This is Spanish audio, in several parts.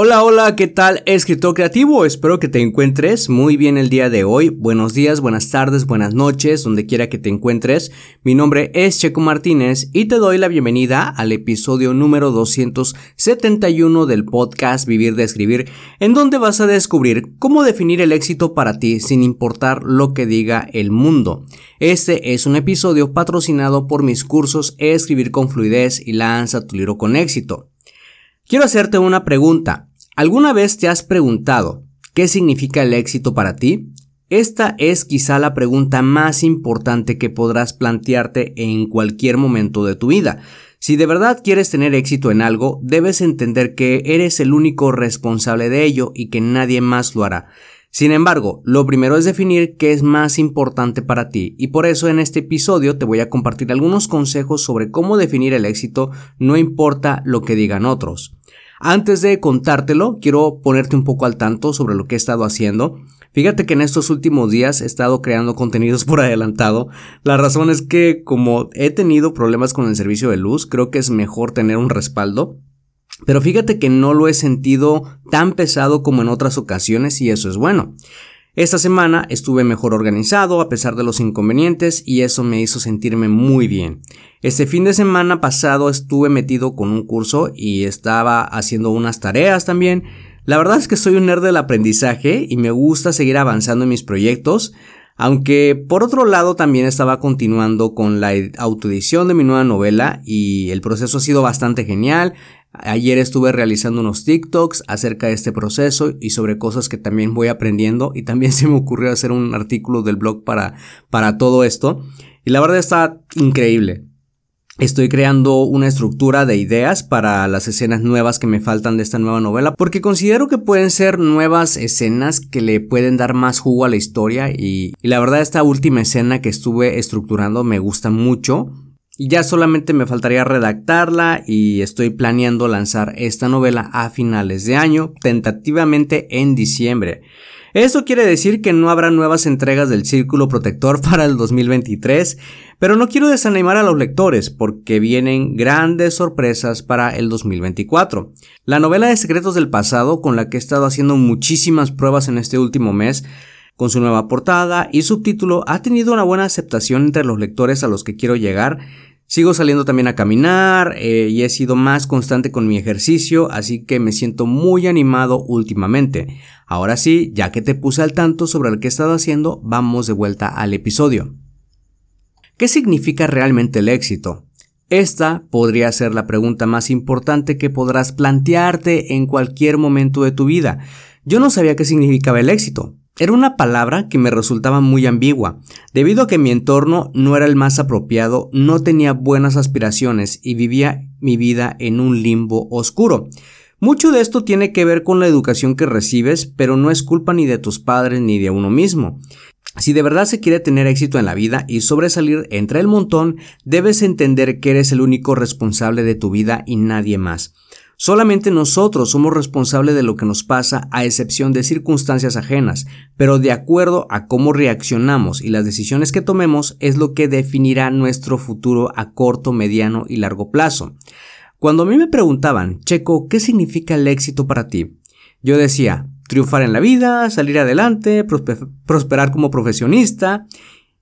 Hola, hola, ¿qué tal escritor creativo? Espero que te encuentres muy bien el día de hoy. Buenos días, buenas tardes, buenas noches, donde quiera que te encuentres. Mi nombre es Checo Martínez y te doy la bienvenida al episodio número 271 del podcast Vivir de Escribir, en donde vas a descubrir cómo definir el éxito para ti sin importar lo que diga el mundo. Este es un episodio patrocinado por mis cursos Escribir con Fluidez y Lanza tu libro con éxito. Quiero hacerte una pregunta. ¿Alguna vez te has preguntado qué significa el éxito para ti? Esta es quizá la pregunta más importante que podrás plantearte en cualquier momento de tu vida. Si de verdad quieres tener éxito en algo, debes entender que eres el único responsable de ello y que nadie más lo hará. Sin embargo, lo primero es definir qué es más importante para ti y por eso en este episodio te voy a compartir algunos consejos sobre cómo definir el éxito no importa lo que digan otros. Antes de contártelo, quiero ponerte un poco al tanto sobre lo que he estado haciendo. Fíjate que en estos últimos días he estado creando contenidos por adelantado. La razón es que como he tenido problemas con el servicio de luz, creo que es mejor tener un respaldo. Pero fíjate que no lo he sentido tan pesado como en otras ocasiones y eso es bueno. Esta semana estuve mejor organizado a pesar de los inconvenientes y eso me hizo sentirme muy bien. Este fin de semana pasado estuve metido con un curso y estaba haciendo unas tareas también. La verdad es que soy un nerd del aprendizaje y me gusta seguir avanzando en mis proyectos, aunque por otro lado también estaba continuando con la autoedición de mi nueva novela y el proceso ha sido bastante genial. Ayer estuve realizando unos TikToks acerca de este proceso y sobre cosas que también voy aprendiendo y también se me ocurrió hacer un artículo del blog para, para todo esto. Y la verdad está increíble. Estoy creando una estructura de ideas para las escenas nuevas que me faltan de esta nueva novela porque considero que pueden ser nuevas escenas que le pueden dar más jugo a la historia y, la verdad esta última escena que estuve estructurando me gusta mucho y ya solamente me faltaría redactarla y estoy planeando lanzar esta novela a finales de año, tentativamente en diciembre. Esto quiere decir que no habrá nuevas entregas del Círculo Protector para el 2023, pero no quiero desanimar a los lectores porque vienen grandes sorpresas para el 2024. La novela de Secretos del Pasado, con la que he estado haciendo muchísimas pruebas en este último mes, con su nueva portada y subtítulo, ha tenido una buena aceptación entre los lectores a los que quiero llegar Sigo saliendo también a caminar eh, y he sido más constante con mi ejercicio, así que me siento muy animado últimamente. Ahora sí, ya que te puse al tanto sobre lo que he estado haciendo, vamos de vuelta al episodio. ¿Qué significa realmente el éxito? Esta podría ser la pregunta más importante que podrás plantearte en cualquier momento de tu vida. Yo no sabía qué significaba el éxito, era una palabra que me resultaba muy ambigua, debido a que mi entorno no era el más apropiado, no tenía buenas aspiraciones y vivía mi vida en un limbo oscuro. Mucho de esto tiene que ver con la educación que recibes, pero no es culpa ni de tus padres ni de uno mismo. Si de verdad se quiere tener éxito en la vida y sobresalir entre el montón, debes entender que eres el único responsable de tu vida y nadie más. Solamente nosotros somos responsables de lo que nos pasa a excepción de circunstancias ajenas, pero de acuerdo a cómo reaccionamos y las decisiones que tomemos es lo que definirá nuestro futuro a corto, mediano y largo plazo. Cuando a mí me preguntaban, Checo, ¿qué significa el éxito para ti? Yo decía, triunfar en la vida, salir adelante, prosperar como profesionista,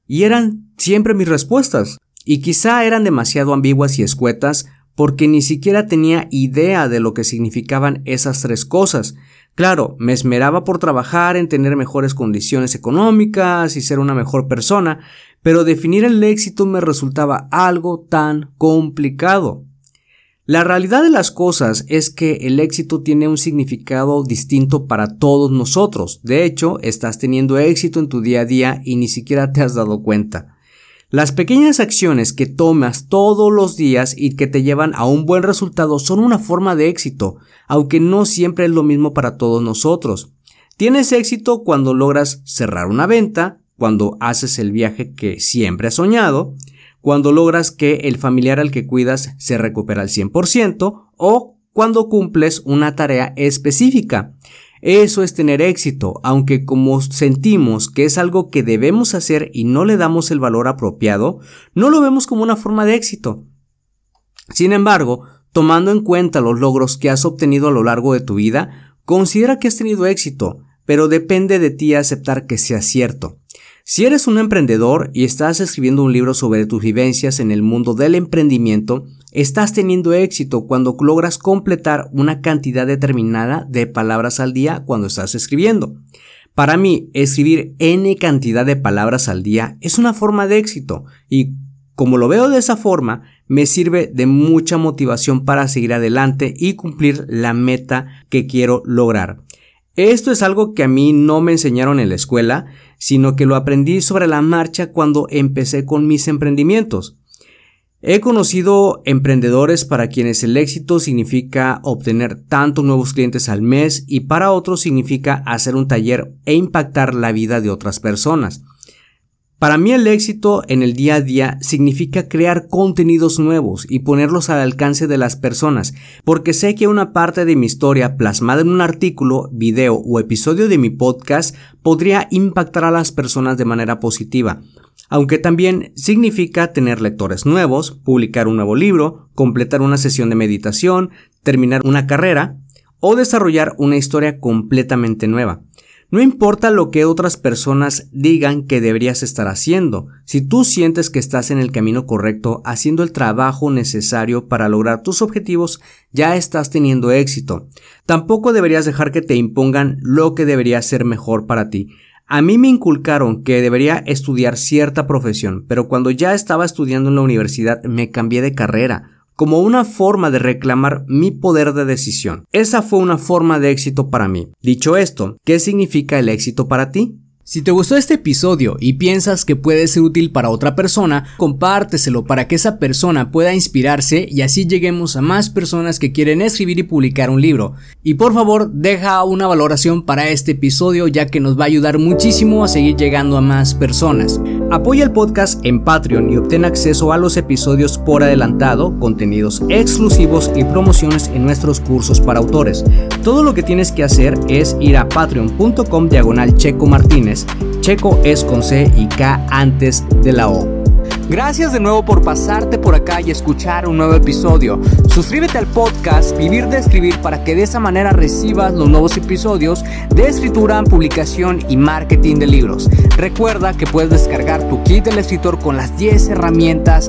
y eran siempre mis respuestas. Y quizá eran demasiado ambiguas y escuetas porque ni siquiera tenía idea de lo que significaban esas tres cosas. Claro, me esmeraba por trabajar en tener mejores condiciones económicas y ser una mejor persona, pero definir el éxito me resultaba algo tan complicado. La realidad de las cosas es que el éxito tiene un significado distinto para todos nosotros. De hecho, estás teniendo éxito en tu día a día y ni siquiera te has dado cuenta. Las pequeñas acciones que tomas todos los días y que te llevan a un buen resultado son una forma de éxito, aunque no siempre es lo mismo para todos nosotros. Tienes éxito cuando logras cerrar una venta, cuando haces el viaje que siempre has soñado, cuando logras que el familiar al que cuidas se recupera al 100% o cuando cumples una tarea específica. Eso es tener éxito, aunque como sentimos que es algo que debemos hacer y no le damos el valor apropiado, no lo vemos como una forma de éxito. Sin embargo, tomando en cuenta los logros que has obtenido a lo largo de tu vida, considera que has tenido éxito, pero depende de ti aceptar que sea cierto. Si eres un emprendedor y estás escribiendo un libro sobre tus vivencias en el mundo del emprendimiento, estás teniendo éxito cuando logras completar una cantidad determinada de palabras al día cuando estás escribiendo. Para mí, escribir n cantidad de palabras al día es una forma de éxito y como lo veo de esa forma, me sirve de mucha motivación para seguir adelante y cumplir la meta que quiero lograr. Esto es algo que a mí no me enseñaron en la escuela, sino que lo aprendí sobre la marcha cuando empecé con mis emprendimientos. He conocido emprendedores para quienes el éxito significa obtener tantos nuevos clientes al mes y para otros significa hacer un taller e impactar la vida de otras personas. Para mí el éxito en el día a día significa crear contenidos nuevos y ponerlos al alcance de las personas, porque sé que una parte de mi historia plasmada en un artículo, video o episodio de mi podcast podría impactar a las personas de manera positiva, aunque también significa tener lectores nuevos, publicar un nuevo libro, completar una sesión de meditación, terminar una carrera o desarrollar una historia completamente nueva. No importa lo que otras personas digan que deberías estar haciendo, si tú sientes que estás en el camino correcto, haciendo el trabajo necesario para lograr tus objetivos, ya estás teniendo éxito. Tampoco deberías dejar que te impongan lo que debería ser mejor para ti. A mí me inculcaron que debería estudiar cierta profesión, pero cuando ya estaba estudiando en la universidad me cambié de carrera como una forma de reclamar mi poder de decisión. Esa fue una forma de éxito para mí. Dicho esto, ¿qué significa el éxito para ti? Si te gustó este episodio y piensas que puede ser útil para otra persona, compárteselo para que esa persona pueda inspirarse y así lleguemos a más personas que quieren escribir y publicar un libro. Y por favor, deja una valoración para este episodio ya que nos va a ayudar muchísimo a seguir llegando a más personas. Apoya el podcast en Patreon y obtén acceso a los episodios por adelantado, contenidos exclusivos y promociones en nuestros cursos para autores. Todo lo que tienes que hacer es ir a patreon.com diagonal checo martínez Checo es con C y K antes de la O. Gracias de nuevo por pasarte por acá y escuchar un nuevo episodio. Suscríbete al podcast Vivir de Escribir para que de esa manera recibas los nuevos episodios de escritura, publicación y marketing de libros. Recuerda que puedes descargar tu kit del escritor con las 10 herramientas